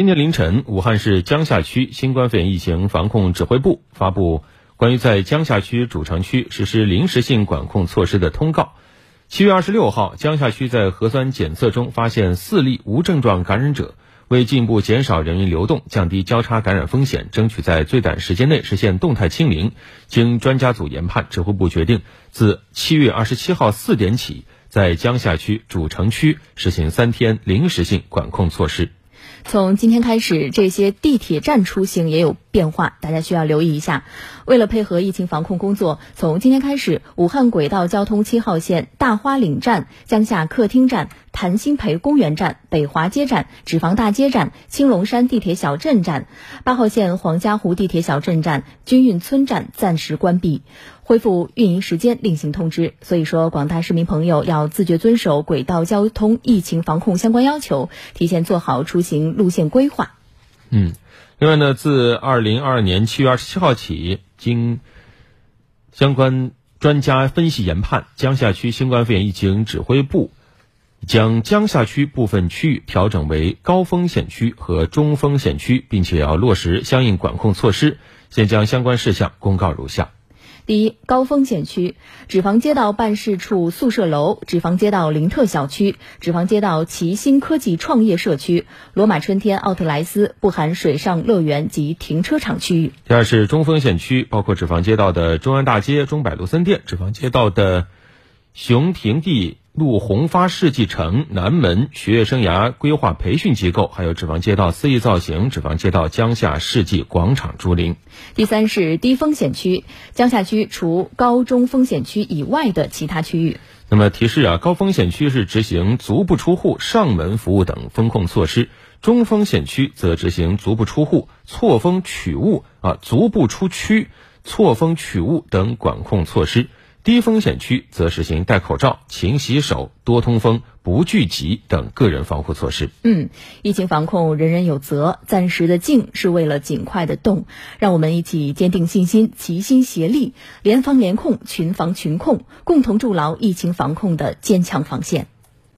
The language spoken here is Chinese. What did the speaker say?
今天凌晨，武汉市江夏区新冠肺炎疫情防控指挥部发布关于在江夏区主城区实施临时性管控措施的通告。七月二十六号，江夏区在核酸检测中发现四例无症状感染者。为进一步减少人员流动，降低交叉感染风险，争取在最短时间内实现动态清零，经专家组研判，指挥部决定自七月二十七号四点起，在江夏区主城区实行三天临时性管控措施。从今天开始，这些地铁站出行也有变化，大家需要留意一下。为了配合疫情防控工作，从今天开始，武汉轨道交通七号线大花岭站、江夏客厅站、谭鑫培公园站、北华街站、纸坊大街站、青龙山地铁小镇站、八号线黄家湖地铁小镇站、军运村站暂时关闭。恢复运营时间另行通知，所以说广大市民朋友要自觉遵守轨道交通疫情防控相关要求，提前做好出行路线规划。嗯，另外呢，自二零二二年七月二十七号起，经相关专家分析研判，江夏区新冠肺炎疫情指挥部将江夏区部分区域调整为高风险区和中风险区，并且要落实相应管控措施。现将相关事项公告如下。第一，高风险区：纸坊街道办事处宿舍楼、纸坊街道林特小区、纸坊街道齐新科技创业社区、罗马春天奥特莱斯（不含水上乐园及停车场区域）。第二是中风险区，包括纸坊街道的中安大街中百路森店、纸坊街道的熊亭地。路宏发世纪城南门学业生涯规划培训机构，还有纸坊街道肆意造型、纸坊街道江夏世纪广场竹林。第三是低风险区，江夏区除高中风险区以外的其他区域。那么提示啊，高风险区是执行足不出户、上门服务等风控措施，中风险区则执行足不出户、错峰取物啊、足不出区、错峰取物等管控措施。低风险区则实行戴口罩、勤洗手、多通风、不聚集等个人防护措施。嗯，疫情防控人人有责，暂时的静是为了尽快的动。让我们一起坚定信心，齐心协力，联防联控，群防群控，共同筑牢疫情防控的坚强防线。